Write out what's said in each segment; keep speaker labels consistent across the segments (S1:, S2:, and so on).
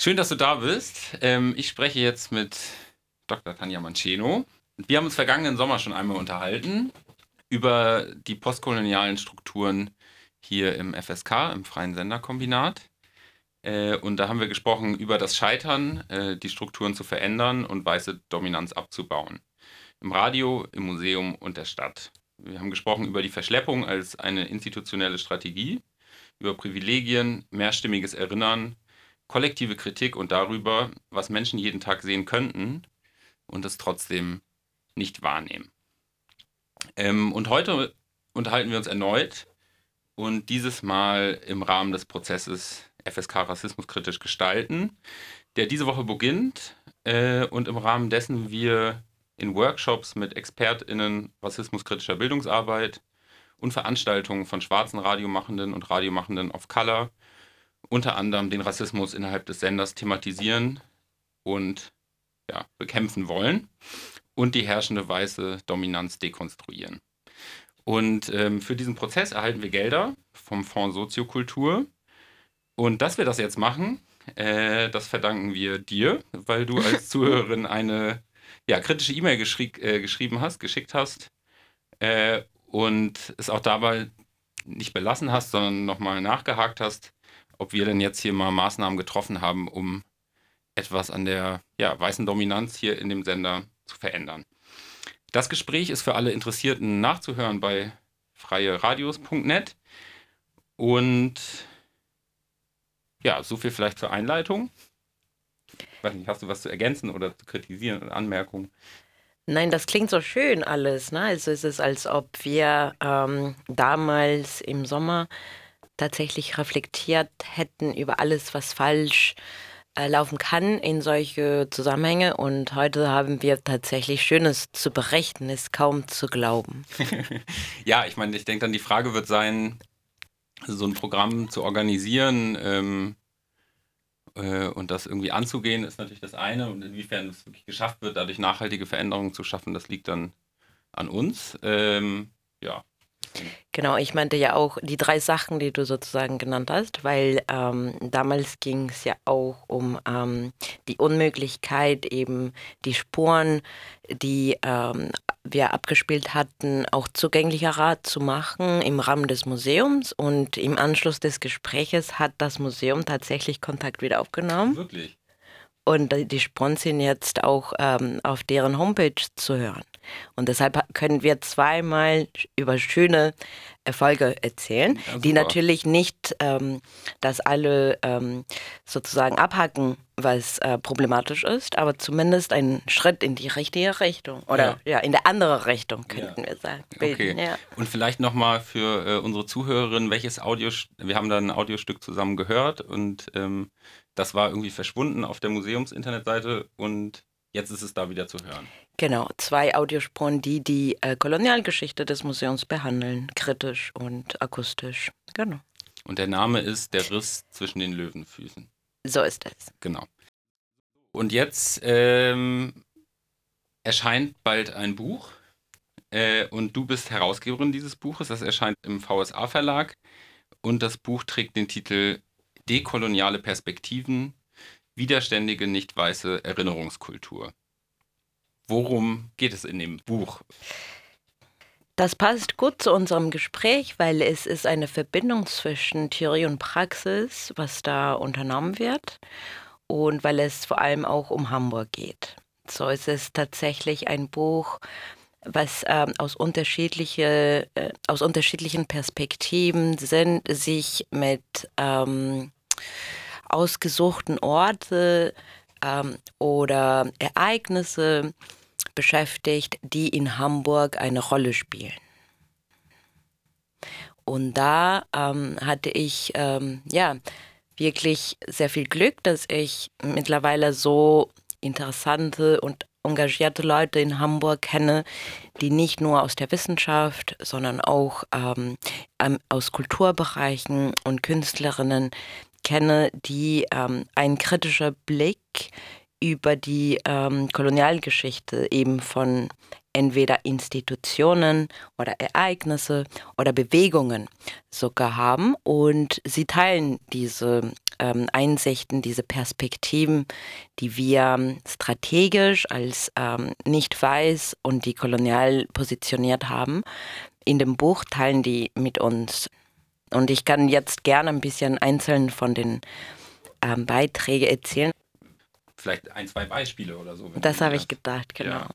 S1: Schön, dass du da bist. Ähm, ich spreche jetzt mit Dr. Tanja Manceno. Wir haben uns vergangenen Sommer schon einmal unterhalten über die postkolonialen Strukturen hier im FSK, im Freien Senderkombinat. Äh, und da haben wir gesprochen über das Scheitern, äh, die Strukturen zu verändern und weiße Dominanz abzubauen. Im Radio, im Museum und der Stadt. Wir haben gesprochen über die Verschleppung als eine institutionelle Strategie, über Privilegien, mehrstimmiges Erinnern, kollektive Kritik und darüber, was Menschen jeden Tag sehen könnten und es trotzdem nicht wahrnehmen. Ähm, und heute unterhalten wir uns erneut und dieses Mal im Rahmen des Prozesses FSK Rassismuskritisch gestalten, der diese Woche beginnt äh, und im Rahmen dessen wir in Workshops mit ExpertInnen rassismuskritischer Bildungsarbeit und Veranstaltungen von schwarzen Radiomachenden und Radiomachenden of Color unter anderem den Rassismus innerhalb des Senders thematisieren und ja, bekämpfen wollen und die herrschende weiße Dominanz dekonstruieren. Und ähm, für diesen Prozess erhalten wir Gelder vom Fonds Soziokultur. Und dass wir das jetzt machen, äh, das verdanken wir dir, weil du als Zuhörerin eine ja, kritische E-Mail geschrie äh, geschrieben hast, geschickt hast äh, und es auch dabei nicht belassen hast, sondern nochmal nachgehakt hast, ob wir denn jetzt hier mal Maßnahmen getroffen haben, um etwas an der ja, weißen Dominanz hier in dem Sender zu verändern. Das Gespräch ist für alle Interessierten nachzuhören bei freieradios.net. Und ja, so viel vielleicht zur Einleitung. weiß nicht, hast du was zu ergänzen oder zu kritisieren oder Anmerkungen?
S2: Nein, das klingt so schön alles. Ne? Also es ist, als ob wir ähm, damals im Sommer tatsächlich reflektiert hätten über alles, was falsch äh, laufen kann in solche Zusammenhänge. Und heute haben wir tatsächlich Schönes zu berichten, ist kaum zu glauben.
S1: ja, ich meine, ich denke dann, die Frage wird sein, so ein Programm zu organisieren ähm, äh, und das irgendwie anzugehen, ist natürlich das eine. Und inwiefern es wirklich geschafft wird, dadurch nachhaltige Veränderungen zu schaffen, das liegt dann an uns. Ähm, ja,
S2: Genau, ich meinte ja auch die drei Sachen, die du sozusagen genannt hast, weil ähm, damals ging es ja auch um ähm, die Unmöglichkeit, eben die Spuren, die ähm, wir abgespielt hatten, auch zugänglicher zu machen im Rahmen des Museums. Und im Anschluss des Gespräches hat das Museum tatsächlich Kontakt wieder aufgenommen.
S1: Wirklich?
S2: Und die sind jetzt auch ähm, auf deren Homepage zu hören. Und deshalb können wir zweimal über schöne Erfolge erzählen, ja, die natürlich nicht ähm, das alle ähm, sozusagen abhacken, was äh, problematisch ist, aber zumindest ein Schritt in die richtige Richtung oder ja, ja in der andere Richtung könnten ja. wir sagen.
S1: Bilden, okay. Und vielleicht nochmal für äh, unsere Zuhörerinnen, welches Audio, wir haben da ein Audiostück zusammen gehört und ähm, das war irgendwie verschwunden auf der Museums-Internetseite und jetzt ist es da wieder zu hören.
S2: Genau, zwei Audiospuren, die die äh, Kolonialgeschichte des Museums behandeln, kritisch und akustisch. Genau.
S1: Und der Name ist Der Riss zwischen den Löwenfüßen.
S2: So ist es.
S1: Genau. Und jetzt ähm, erscheint bald ein Buch äh, und du bist Herausgeberin dieses Buches. Das erscheint im VSA-Verlag und das Buch trägt den Titel Dekoloniale Perspektiven, widerständige nicht weiße Erinnerungskultur. Worum geht es in dem Buch?
S2: Das passt gut zu unserem Gespräch, weil es ist eine Verbindung zwischen Theorie und Praxis, was da unternommen wird und weil es vor allem auch um Hamburg geht. So ist es tatsächlich ein Buch, was ähm, aus, unterschiedliche, äh, aus unterschiedlichen Perspektiven sind, sich mit ähm, ausgesuchten Orten ähm, oder Ereignisse beschäftigt, die in Hamburg eine Rolle spielen. Und da ähm, hatte ich ähm, ja wirklich sehr viel Glück, dass ich mittlerweile so interessante und engagierte Leute in Hamburg kenne, die nicht nur aus der Wissenschaft, sondern auch ähm, aus Kulturbereichen und Künstlerinnen kenne, die ähm, ein kritischer Blick über die ähm, Kolonialgeschichte eben von entweder Institutionen oder Ereignisse oder Bewegungen sogar haben. Und sie teilen diese ähm, Einsichten, diese Perspektiven, die wir strategisch als ähm, nicht weiß und die kolonial positioniert haben. In dem Buch teilen die mit uns. Und ich kann jetzt gerne ein bisschen einzeln von den ähm, Beiträgen erzählen
S1: vielleicht ein, zwei Beispiele oder so.
S2: Das habe ich gedacht, genau. Ja.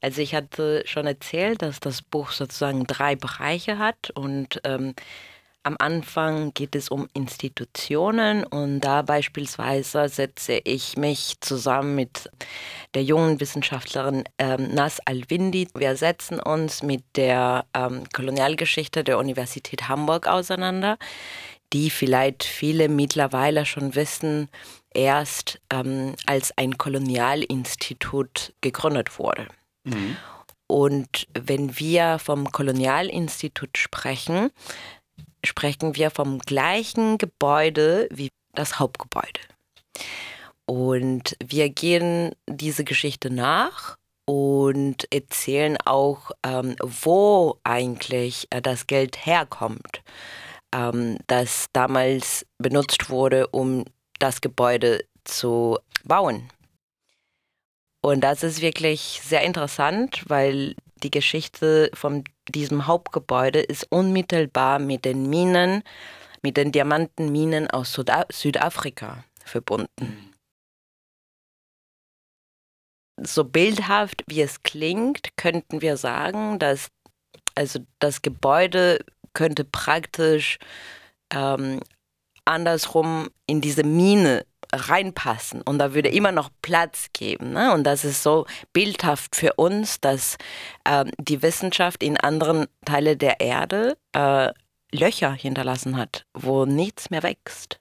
S2: Also ich hatte schon erzählt, dass das Buch sozusagen drei Bereiche hat und ähm, am Anfang geht es um Institutionen und da beispielsweise setze ich mich zusammen mit der jungen Wissenschaftlerin ähm, Nas Alwindi. Wir setzen uns mit der ähm, Kolonialgeschichte der Universität Hamburg auseinander, die vielleicht viele mittlerweile schon wissen, erst ähm, als ein Kolonialinstitut gegründet wurde. Mhm. Und wenn wir vom Kolonialinstitut sprechen, sprechen wir vom gleichen Gebäude wie das Hauptgebäude. Und wir gehen diese Geschichte nach und erzählen auch, ähm, wo eigentlich äh, das Geld herkommt, ähm, das damals benutzt wurde, um das Gebäude zu bauen. Und das ist wirklich sehr interessant, weil die Geschichte von diesem Hauptgebäude ist unmittelbar mit den Minen, mit den Diamantenminen aus Süda Südafrika verbunden. So bildhaft wie es klingt, könnten wir sagen, dass also das Gebäude könnte praktisch ähm, andersrum in diese Mine reinpassen und da würde immer noch Platz geben. Ne? Und das ist so bildhaft für uns, dass ähm, die Wissenschaft in anderen Teilen der Erde äh, Löcher hinterlassen hat, wo nichts mehr wächst.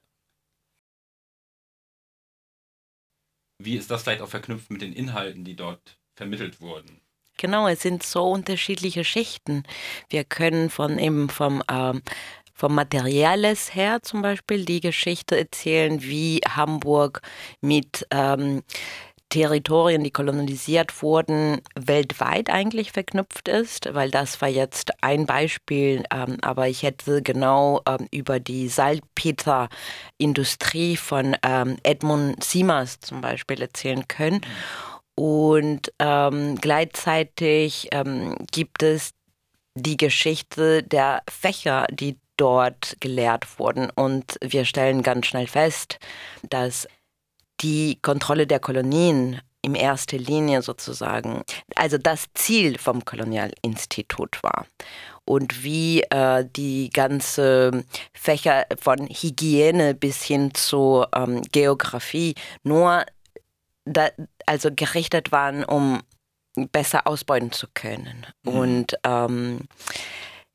S1: Wie ist das vielleicht auch verknüpft mit den Inhalten, die dort vermittelt wurden?
S2: Genau, es sind so unterschiedliche Schichten. Wir können von eben vom ähm, vom Materielles her zum Beispiel die Geschichte erzählen, wie Hamburg mit ähm, Territorien, die kolonisiert wurden, weltweit eigentlich verknüpft ist, weil das war jetzt ein Beispiel, ähm, aber ich hätte genau ähm, über die Salpeterindustrie von ähm, Edmund Siemers zum Beispiel erzählen können. Und ähm, gleichzeitig ähm, gibt es die Geschichte der Fächer, die dort gelehrt wurden. Und wir stellen ganz schnell fest, dass die Kontrolle der Kolonien in erster Linie sozusagen, also das Ziel vom Kolonialinstitut war. Und wie äh, die ganze Fächer von Hygiene bis hin zu ähm, Geografie nur da, also gerichtet waren, um besser ausbeuten zu können. Mhm. Und ähm,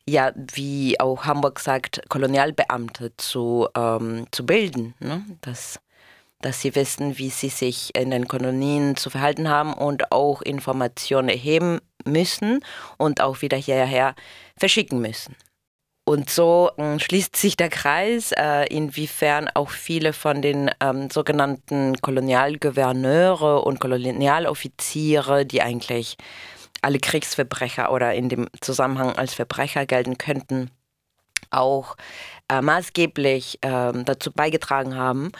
S2: ja, wie auch Hamburg sagt, Kolonialbeamte zu, ähm, zu bilden. Ne? Dass, dass sie wissen, wie sie sich in den Kolonien zu verhalten haben und auch Informationen erheben müssen und auch wieder hierher verschicken müssen. Und so äh, schließt sich der Kreis, äh, inwiefern auch viele von den ähm, sogenannten Kolonialgouverneure und Kolonialoffiziere, die eigentlich alle Kriegsverbrecher oder in dem Zusammenhang als Verbrecher gelten könnten, auch äh, maßgeblich äh, dazu beigetragen haben,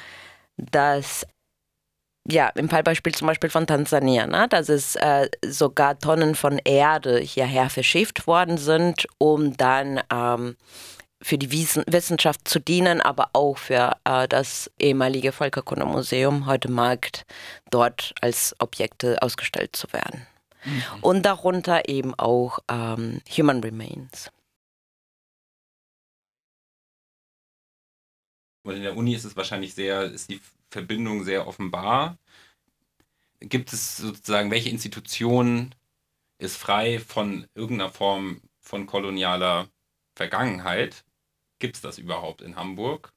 S2: dass ja, im Fallbeispiel zum Beispiel von Tansania, ne, dass es äh, sogar Tonnen von Erde hierher verschifft worden sind, um dann ähm, für die Wissenschaft zu dienen, aber auch für äh, das ehemalige Völkerkundemuseum, heute Markt, dort als Objekte ausgestellt zu werden. Mhm. Und darunter eben auch ähm, Human Remains.
S1: Und in der Uni ist es wahrscheinlich sehr, ist die Verbindung sehr offenbar. Gibt es sozusagen, welche Institution ist frei von irgendeiner Form von kolonialer Vergangenheit? Gibt es das überhaupt in Hamburg?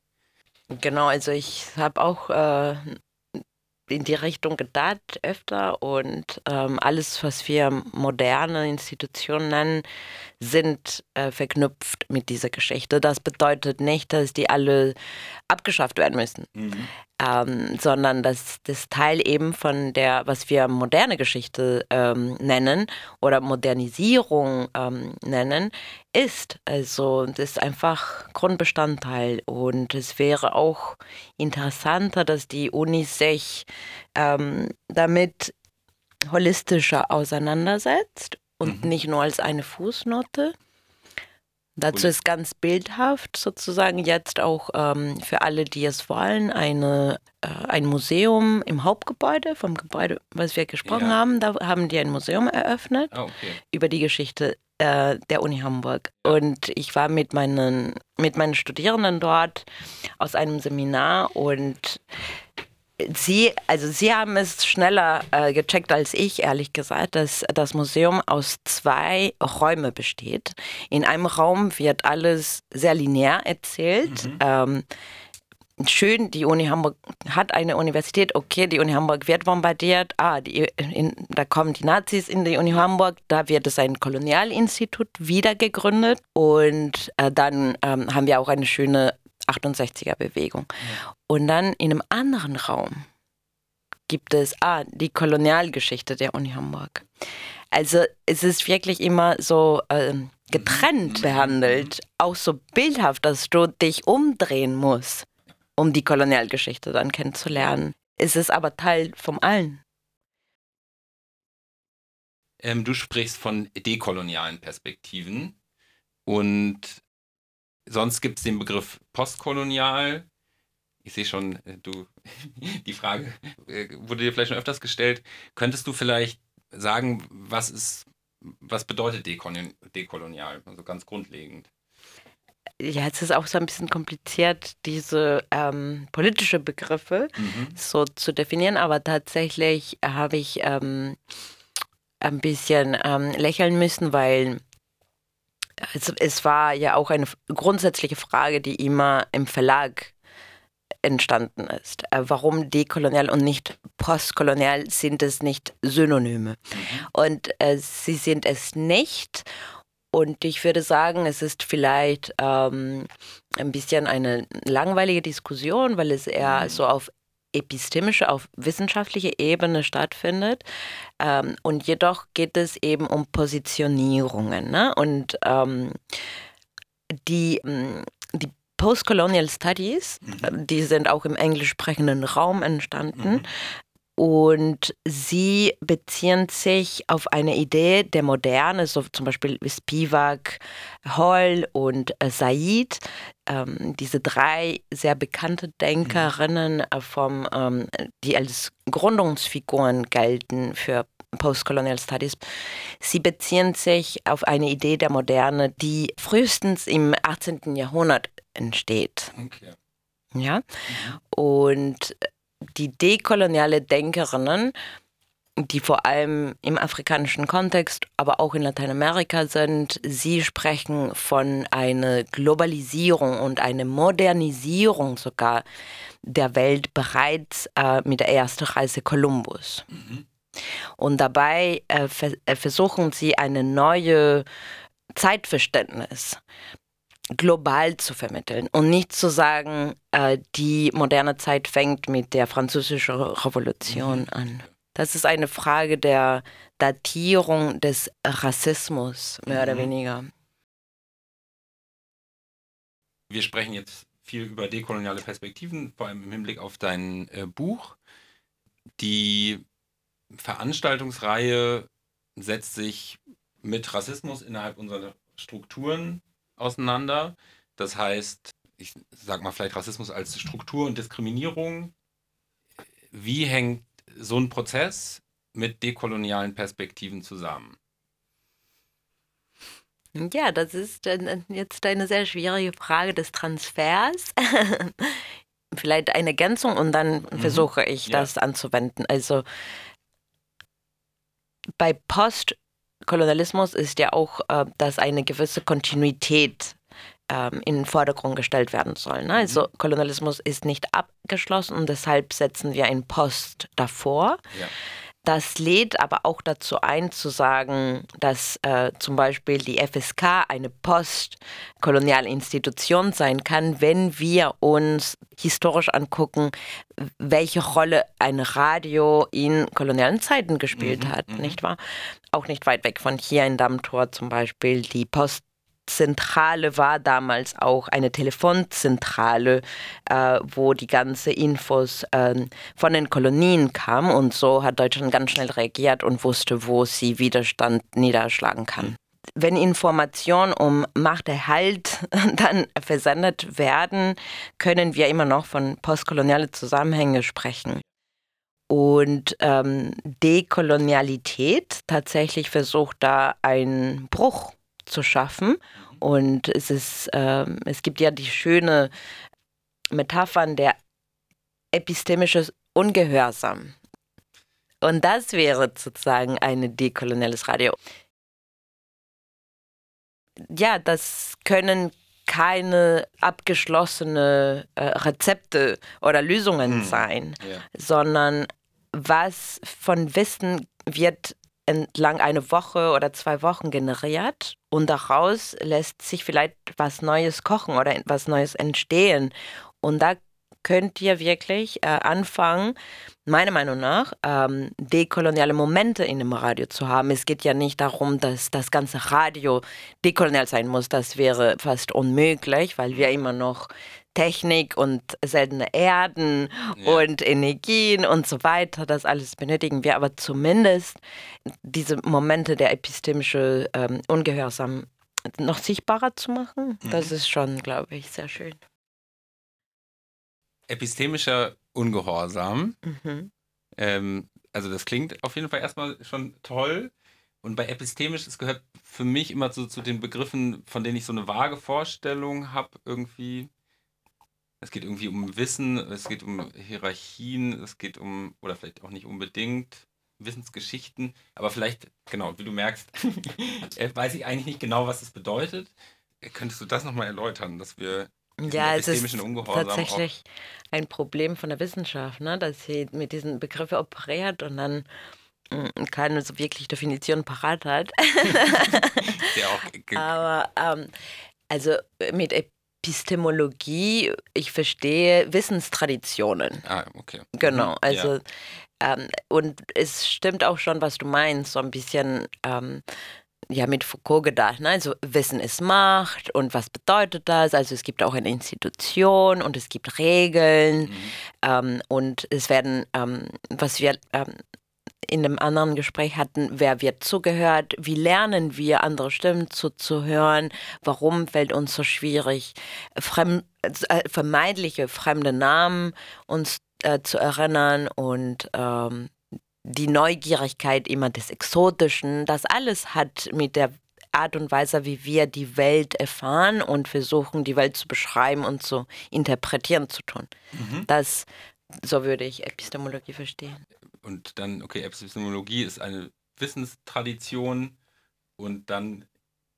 S2: Genau, also ich habe auch äh, in die Richtung gedacht öfter und ähm, alles, was wir moderne Institutionen nennen, sind äh, verknüpft mit dieser Geschichte. Das bedeutet nicht, dass die alle abgeschafft werden müssen, mhm. ähm, sondern dass das Teil eben von der, was wir moderne Geschichte ähm, nennen oder Modernisierung ähm, nennen, ist. Also das ist einfach Grundbestandteil und es wäre auch interessanter, dass die Unis sich ähm, damit holistischer auseinandersetzt und mhm. nicht nur als eine Fußnote. Dazu ist ganz bildhaft sozusagen jetzt auch ähm, für alle, die es wollen, eine, äh, ein Museum im Hauptgebäude, vom Gebäude, was wir gesprochen ja. haben. Da haben die ein Museum eröffnet oh, okay. über die Geschichte äh, der Uni Hamburg. Und ich war mit meinen, mit meinen Studierenden dort aus einem Seminar und Sie, also Sie haben es schneller äh, gecheckt als ich, ehrlich gesagt, dass das Museum aus zwei Räumen besteht. In einem Raum wird alles sehr linear erzählt. Mhm. Ähm, schön, die Uni Hamburg hat eine Universität, okay, die Uni Hamburg wird bombardiert, ah, die, in, da kommen die Nazis in die Uni Hamburg, da wird es ein Kolonialinstitut wieder gegründet und äh, dann ähm, haben wir auch eine schöne 68er Bewegung. Ja. Und dann in einem anderen Raum gibt es ah, die Kolonialgeschichte der Uni Hamburg. Also es ist wirklich immer so äh, getrennt mhm. behandelt, auch so bildhaft, dass du dich umdrehen musst, um die Kolonialgeschichte dann kennenzulernen. Es ist aber Teil vom allen.
S1: Ähm, du sprichst von dekolonialen Perspektiven und sonst gibt es den Begriff postkolonial. Ich sehe schon, äh, du, die Frage äh, wurde dir vielleicht schon öfters gestellt. Könntest du vielleicht sagen, was ist, was bedeutet dekolonial, also ganz grundlegend?
S2: Ja, es ist auch so ein bisschen kompliziert, diese ähm, politische Begriffe mhm. so zu definieren, aber tatsächlich habe ich ähm, ein bisschen ähm, lächeln müssen, weil es, es war ja auch eine grundsätzliche Frage, die immer im Verlag entstanden ist. Äh, warum dekolonial und nicht postkolonial sind es nicht Synonyme? Mhm. Und äh, sie sind es nicht. Und ich würde sagen, es ist vielleicht ähm, ein bisschen eine langweilige Diskussion, weil es eher mhm. so auf epistemische, auf wissenschaftlicher Ebene stattfindet. Ähm, und jedoch geht es eben um Positionierungen. Ne? Und ähm, die, mm, die Postcolonial Studies, mhm. die sind auch im englisch sprechenden Raum entstanden. Mhm. Und sie beziehen sich auf eine Idee der Moderne, so zum Beispiel Spivak, Hall und äh, Said, ähm, diese drei sehr bekannte Denkerinnen, äh, vom, ähm, die als Gründungsfiguren gelten für Postcolonial Studies. Sie beziehen sich auf eine Idee der Moderne, die frühestens im 18. Jahrhundert entsteht. Okay. Ja. Mhm. Und die dekoloniale Denkerinnen, die vor allem im afrikanischen Kontext, aber auch in Lateinamerika sind, sie sprechen von einer Globalisierung und einer Modernisierung sogar der Welt bereits äh, mit der ersten Reise Kolumbus. Mhm. Und dabei äh, äh versuchen sie eine neue Zeitverständnis global zu vermitteln und nicht zu sagen, äh, die moderne Zeit fängt mit der französischen Revolution mhm. an. Das ist eine Frage der Datierung des Rassismus, mehr mhm. oder weniger.
S1: Wir sprechen jetzt viel über dekoloniale Perspektiven, vor allem im Hinblick auf dein äh, Buch. Die Veranstaltungsreihe setzt sich mit Rassismus innerhalb unserer Strukturen auseinander. Das heißt, ich sag mal vielleicht Rassismus als Struktur und Diskriminierung. Wie hängt so ein Prozess mit dekolonialen Perspektiven zusammen?
S2: Ja, das ist jetzt eine sehr schwierige Frage des Transfers. Vielleicht eine Ergänzung und dann mhm. versuche ich ja. das anzuwenden. Also bei Post Kolonialismus ist ja auch, äh, dass eine gewisse Kontinuität ähm, in den Vordergrund gestellt werden soll. Ne? Also mhm. Kolonialismus ist nicht abgeschlossen und deshalb setzen wir ein Post davor. Ja. Das lädt aber auch dazu ein, zu sagen, dass äh, zum Beispiel die FSK eine postkoloniale Institution sein kann, wenn wir uns historisch angucken, welche Rolle ein Radio in kolonialen Zeiten gespielt mhm, hat, mhm. nicht wahr? Auch nicht weit weg von hier in Dammtor zum Beispiel die Post Zentrale war damals auch eine Telefonzentrale, äh, wo die ganze Infos äh, von den Kolonien kamen und so hat Deutschland ganz schnell reagiert und wusste, wo sie Widerstand niederschlagen kann. Wenn Informationen um Machterhalt dann versendet werden, können wir immer noch von postkolonialen Zusammenhängen sprechen. Und ähm, Dekolonialität tatsächlich versucht da einen Bruch zu schaffen. Und es ist, ähm, es gibt ja die schöne Metaphern der epistemische Ungehorsam. Und das wäre sozusagen ein dekoloniales Radio. Ja, das können keine abgeschlossene äh, Rezepte oder Lösungen hm. sein, ja. sondern was von Wissen wird entlang einer Woche oder zwei Wochen generiert und daraus lässt sich vielleicht was Neues kochen oder was Neues entstehen. Und da könnt ihr wirklich äh, anfangen, meiner Meinung nach, ähm, dekoloniale Momente in dem Radio zu haben. Es geht ja nicht darum, dass das ganze Radio dekolonial sein muss. Das wäre fast unmöglich, weil wir immer noch Technik und seltene Erden ja. und Energien und so weiter, das alles benötigen wir, aber zumindest diese Momente der epistemischen ähm, Ungehorsam noch sichtbarer zu machen, mhm. das ist schon, glaube ich, sehr schön.
S1: Epistemischer Ungehorsam. Mhm. Ähm, also das klingt auf jeden Fall erstmal schon toll. Und bei epistemisch, es gehört für mich immer so zu den Begriffen, von denen ich so eine vage Vorstellung habe, irgendwie. Es geht irgendwie um Wissen, es geht um Hierarchien, es geht um, oder vielleicht auch nicht unbedingt, Wissensgeschichten. Aber vielleicht, genau, wie du merkst, äh, weiß ich eigentlich nicht genau, was es bedeutet. Könntest du das nochmal erläutern, dass wir
S2: ja, es ist tatsächlich ein Problem von der Wissenschaft, ne? dass sie mit diesen Begriffen operiert und dann mm, keine so wirklich Definition parat hat. ja, auch. Aber ähm, also mit Epistemologie, ich verstehe Wissenstraditionen.
S1: Ah, okay.
S2: Genau, mhm, also ja. ähm, und es stimmt auch schon, was du meinst, so ein bisschen ähm, ja mit Foucault gedacht. Ne? Also Wissen ist Macht und was bedeutet das? Also es gibt auch eine Institution und es gibt Regeln mhm. ähm, und es werden, ähm, was wir ähm, in einem anderen Gespräch hatten, wer wird zugehört, wie lernen wir andere Stimmen zuzuhören, warum fällt uns so schwierig, fremd, äh, vermeintliche fremde Namen uns äh, zu erinnern und ähm, die Neugierigkeit immer des Exotischen, das alles hat mit der Art und Weise, wie wir die Welt erfahren und versuchen, die Welt zu beschreiben und zu interpretieren zu tun. Mhm. Das, so würde ich Epistemologie verstehen.
S1: Und dann, okay, Epistemologie ist eine Wissenstradition und dann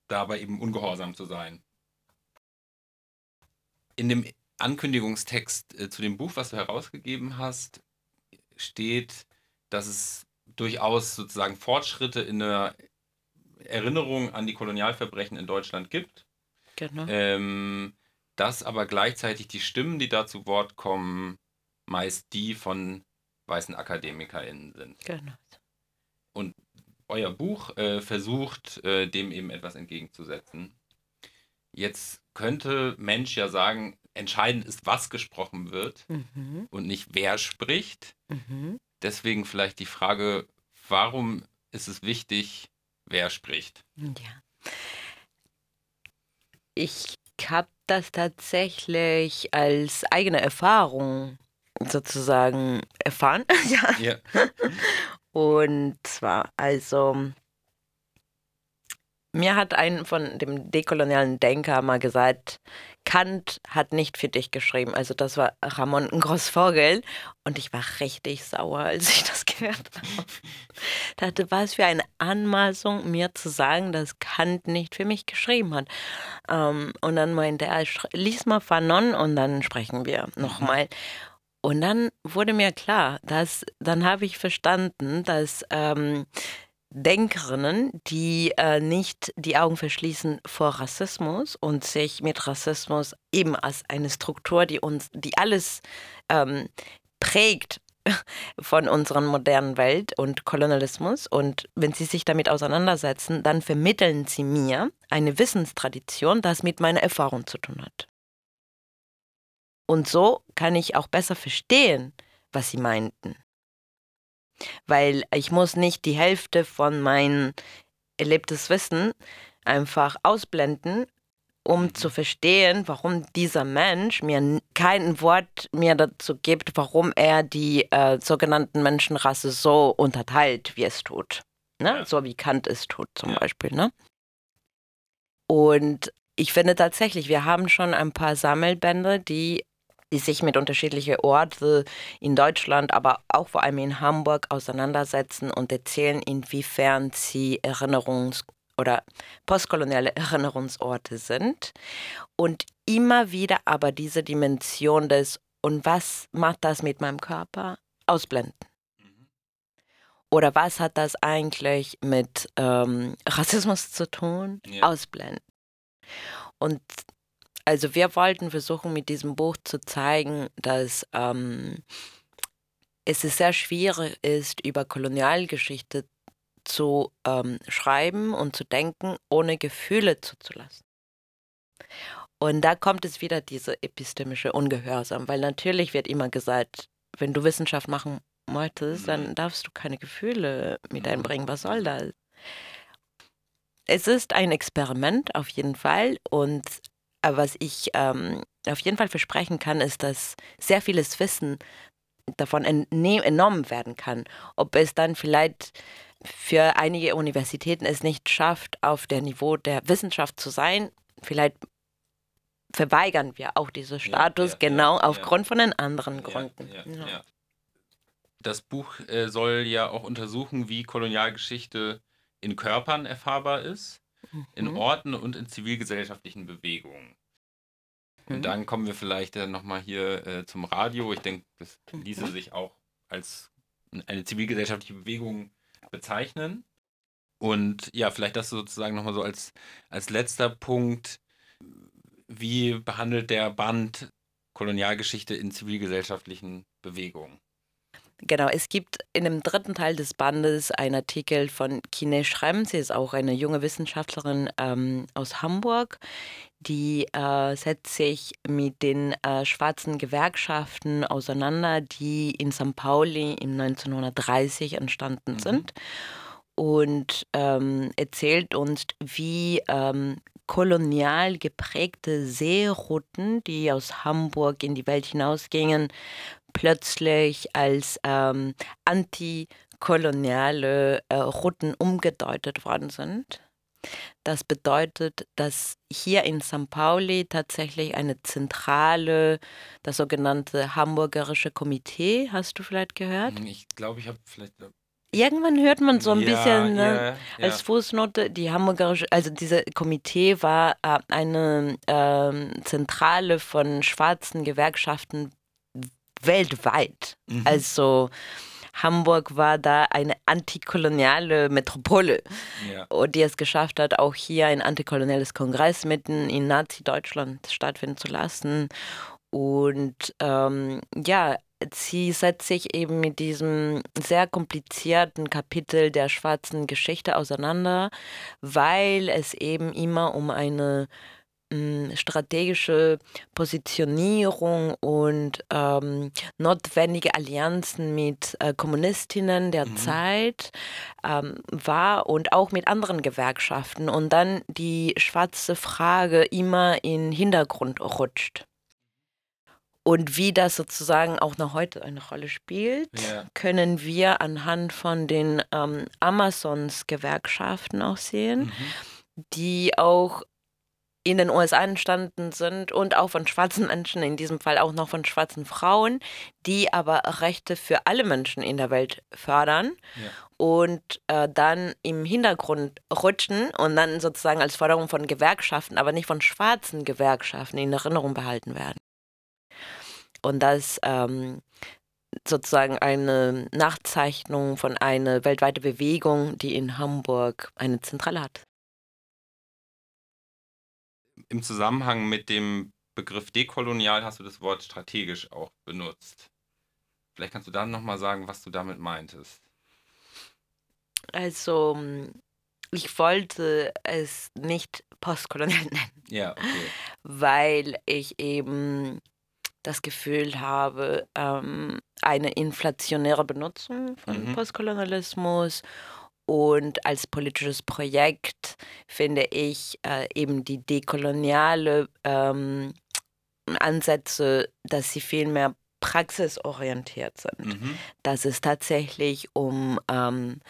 S1: dabei eben ungehorsam zu sein. In dem Ankündigungstext äh, zu dem Buch, was du herausgegeben hast, steht, dass es durchaus sozusagen Fortschritte in der Erinnerung an die Kolonialverbrechen in Deutschland gibt. Genau. Ähm, dass aber gleichzeitig die Stimmen, die da zu Wort kommen, meist die von weißen AkademikerInnen sind. Genau. Und euer Buch äh, versucht, äh, dem eben etwas entgegenzusetzen. Jetzt könnte Mensch ja sagen, entscheidend ist, was gesprochen wird mhm. und nicht wer spricht. Mhm. Deswegen vielleicht die Frage, warum ist es wichtig, wer spricht? Ja.
S2: Ich habe das tatsächlich als eigene Erfahrung sozusagen erfahren. ja. ja. Und zwar, also mir hat ein von dem dekolonialen Denker mal gesagt, Kant hat nicht für dich geschrieben. Also das war Ramon Großvogel. Und ich war richtig sauer, als ich das gehört habe. Dachte, was für eine Anmaßung, mir zu sagen, dass Kant nicht für mich geschrieben hat. Ähm, und dann meinte er, lies mal Fanon und dann sprechen wir nochmal. Und dann wurde mir klar, dass dann habe ich verstanden, dass ähm, Denkerinnen, die äh, nicht die Augen verschließen vor Rassismus und sich mit Rassismus eben als eine Struktur, die uns, die alles ähm, prägt von unserer modernen Welt und Kolonialismus. Und wenn sie sich damit auseinandersetzen, dann vermitteln sie mir eine Wissenstradition, das mit meiner Erfahrung zu tun hat. Und so kann ich auch besser verstehen, was sie meinten weil ich muss nicht die Hälfte von meinem erlebtes Wissen einfach ausblenden, um mhm. zu verstehen, warum dieser Mensch mir kein Wort mehr dazu gibt, warum er die äh, sogenannten Menschenrasse so unterteilt, wie es tut. Ne? Ja. So wie Kant es tut zum ja. Beispiel. Ne? Und ich finde tatsächlich, wir haben schon ein paar Sammelbände, die sich mit unterschiedlichen Orten in Deutschland, aber auch vor allem in Hamburg auseinandersetzen und erzählen, inwiefern sie Erinnerungs- oder postkoloniale Erinnerungsorte sind. Und immer wieder aber diese Dimension des, und was macht das mit meinem Körper, ausblenden. Mhm. Oder was hat das eigentlich mit ähm, Rassismus zu tun? Ja. Ausblenden. Und also wir wollten versuchen mit diesem Buch zu zeigen, dass ähm, es sehr schwierig ist, über Kolonialgeschichte zu ähm, schreiben und zu denken, ohne Gefühle zuzulassen. Und da kommt es wieder diese epistemische Ungehorsam, weil natürlich wird immer gesagt, wenn du Wissenschaft machen möchtest, dann mhm. darfst du keine Gefühle mit mhm. einbringen. Was soll das? Es ist ein Experiment auf jeden Fall und aber was ich ähm, auf jeden Fall versprechen kann, ist, dass sehr vieles Wissen davon entnommen werden kann. Ob es dann vielleicht für einige Universitäten es nicht schafft, auf der Niveau der Wissenschaft zu sein, vielleicht verweigern wir auch diesen Status ja, ja, genau ja, aufgrund von den anderen Gründen.
S1: Das Buch äh, soll ja auch untersuchen, wie Kolonialgeschichte in Körpern erfahrbar ist in mhm. Orten und in zivilgesellschaftlichen Bewegungen. Und mhm. dann kommen wir vielleicht äh, nochmal hier äh, zum Radio. Ich denke, das ließe mhm. sich auch als eine zivilgesellschaftliche Bewegung bezeichnen. Und ja, vielleicht das sozusagen nochmal so als, als letzter Punkt. Wie behandelt der Band Kolonialgeschichte in zivilgesellschaftlichen Bewegungen?
S2: Genau, es gibt in dem dritten Teil des Bandes einen Artikel von Kine Schremm. Sie ist auch eine junge Wissenschaftlerin ähm, aus Hamburg, die äh, setzt sich mit den äh, schwarzen Gewerkschaften auseinander, die in St. Pauli im 1930 entstanden mhm. sind und ähm, erzählt uns, wie ähm, kolonial geprägte Seerouten, die aus Hamburg in die Welt hinausgingen, plötzlich als ähm, antikoloniale äh, Routen umgedeutet worden sind. Das bedeutet, dass hier in St. Pauli tatsächlich eine zentrale, das sogenannte Hamburgerische Komitee, hast du vielleicht gehört?
S1: Hm, ich glaube, ich habe vielleicht. Äh,
S2: Irgendwann hört man so ein ja, bisschen ne, ja, als Fußnote, die Hamburgerische, also dieses Komitee war äh, eine äh, Zentrale von schwarzen Gewerkschaften weltweit. Mhm. Also Hamburg war da eine antikoloniale Metropole, ja. die es geschafft hat, auch hier ein antikoloniales Kongress mitten in Nazi-Deutschland stattfinden zu lassen. Und ähm, ja, sie setzt sich eben mit diesem sehr komplizierten Kapitel der schwarzen Geschichte auseinander, weil es eben immer um eine strategische Positionierung und ähm, notwendige Allianzen mit äh, Kommunistinnen der mhm. Zeit ähm, war und auch mit anderen Gewerkschaften und dann die schwarze Frage immer in den Hintergrund rutscht. Und wie das sozusagen auch noch heute eine Rolle spielt, ja. können wir anhand von den ähm, Amazons-Gewerkschaften auch sehen. Mhm die auch in den USA entstanden sind und auch von schwarzen Menschen, in diesem Fall auch noch von schwarzen Frauen, die aber Rechte für alle Menschen in der Welt fördern ja. und äh, dann im Hintergrund rutschen und dann sozusagen als Forderung von Gewerkschaften, aber nicht von schwarzen Gewerkschaften in Erinnerung behalten werden. Und das ähm, sozusagen eine Nachzeichnung von einer weltweiten Bewegung, die in Hamburg eine Zentrale hat
S1: im Zusammenhang mit dem Begriff dekolonial hast du das Wort strategisch auch benutzt. Vielleicht kannst du dann nochmal sagen, was du damit meintest.
S2: Also, ich wollte es nicht postkolonial nennen.
S1: Ja, okay.
S2: Weil ich eben das Gefühl habe, ähm, eine inflationäre Benutzung von mhm. Postkolonialismus und als politisches Projekt finde ich äh, eben die dekoloniale ähm, Ansätze, dass sie viel mehr praxisorientiert sind. Mhm. Dass es tatsächlich um ähm,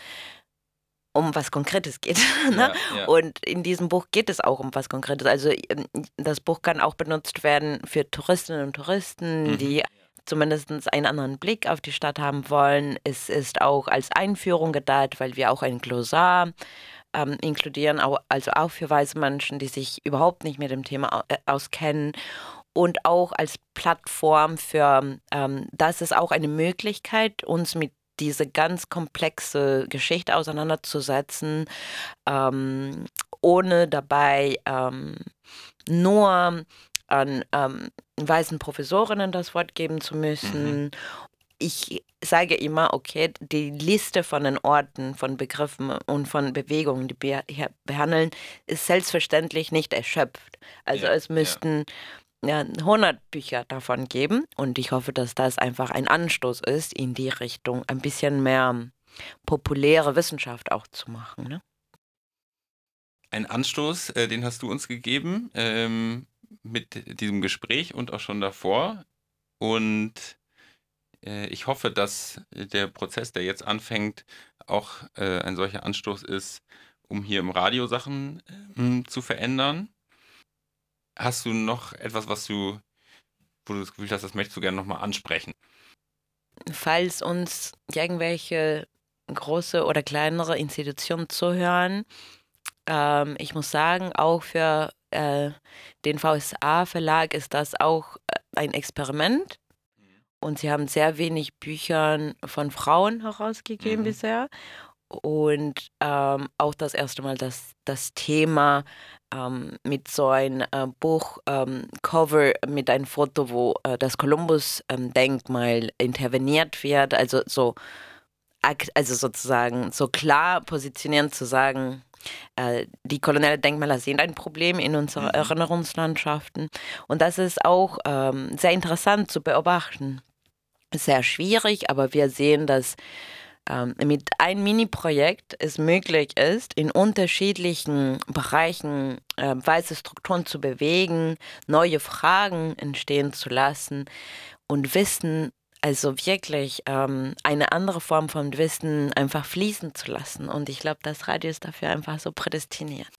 S2: um was Konkretes geht. ne? ja, ja. Und in diesem Buch geht es auch um was Konkretes. Also ähm, das Buch kann auch benutzt werden für Touristinnen und Touristen, mhm. die zumindest einen anderen Blick auf die Stadt haben wollen. Es ist auch als Einführung gedacht, weil wir auch ein Glossar ähm, inkludieren, also auch für weiße Menschen, die sich überhaupt nicht mit dem Thema äh, auskennen. Und auch als Plattform für, ähm, das ist auch eine Möglichkeit, uns mit diese ganz komplexe Geschichte auseinanderzusetzen, ähm, ohne dabei ähm, nur an ähm, weißen Professorinnen das Wort geben zu müssen. Mhm. Ich sage immer, okay, die Liste von den Orten, von Begriffen und von Bewegungen, die wir hier behandeln, ist selbstverständlich nicht erschöpft. Also ja, es müssten ja. 100 Bücher davon geben und ich hoffe, dass das einfach ein Anstoß ist, in die Richtung ein bisschen mehr populäre Wissenschaft auch zu machen. Ne?
S1: Ein Anstoß, äh, den hast du uns gegeben. Ähm, mit diesem Gespräch und auch schon davor. Und äh, ich hoffe, dass der Prozess, der jetzt anfängt, auch äh, ein solcher Anstoß ist, um hier im Radio Sachen äh, zu verändern. Hast du noch etwas, was du, wo du das Gefühl hast, das möchtest du gerne nochmal ansprechen?
S2: Falls uns irgendwelche große oder kleinere Institutionen zuhören, ähm, ich muss sagen, auch für äh, den VSA-Verlag ist das auch äh, ein Experiment. Mhm. Und sie haben sehr wenig Bücher von Frauen herausgegeben mhm. bisher. Und ähm, auch das erste Mal, dass das Thema ähm, mit so einem äh, Buchcover ähm, mit einem Foto, wo äh, das Kolumbus-Denkmal ähm, interveniert wird, also so, also sozusagen so klar positionieren zu sagen, die koloniale Denkmäler sind ein Problem in unseren mhm. Erinnerungslandschaften. Und das ist auch ähm, sehr interessant zu beobachten. Sehr schwierig, aber wir sehen, dass ähm, mit einem Mini-Projekt es möglich ist, in unterschiedlichen Bereichen äh, weiße Strukturen zu bewegen, neue Fragen entstehen zu lassen und Wissen also wirklich ähm, eine andere Form von Wissen einfach fließen zu lassen. Und ich glaube, das Radio ist dafür einfach so prädestiniert.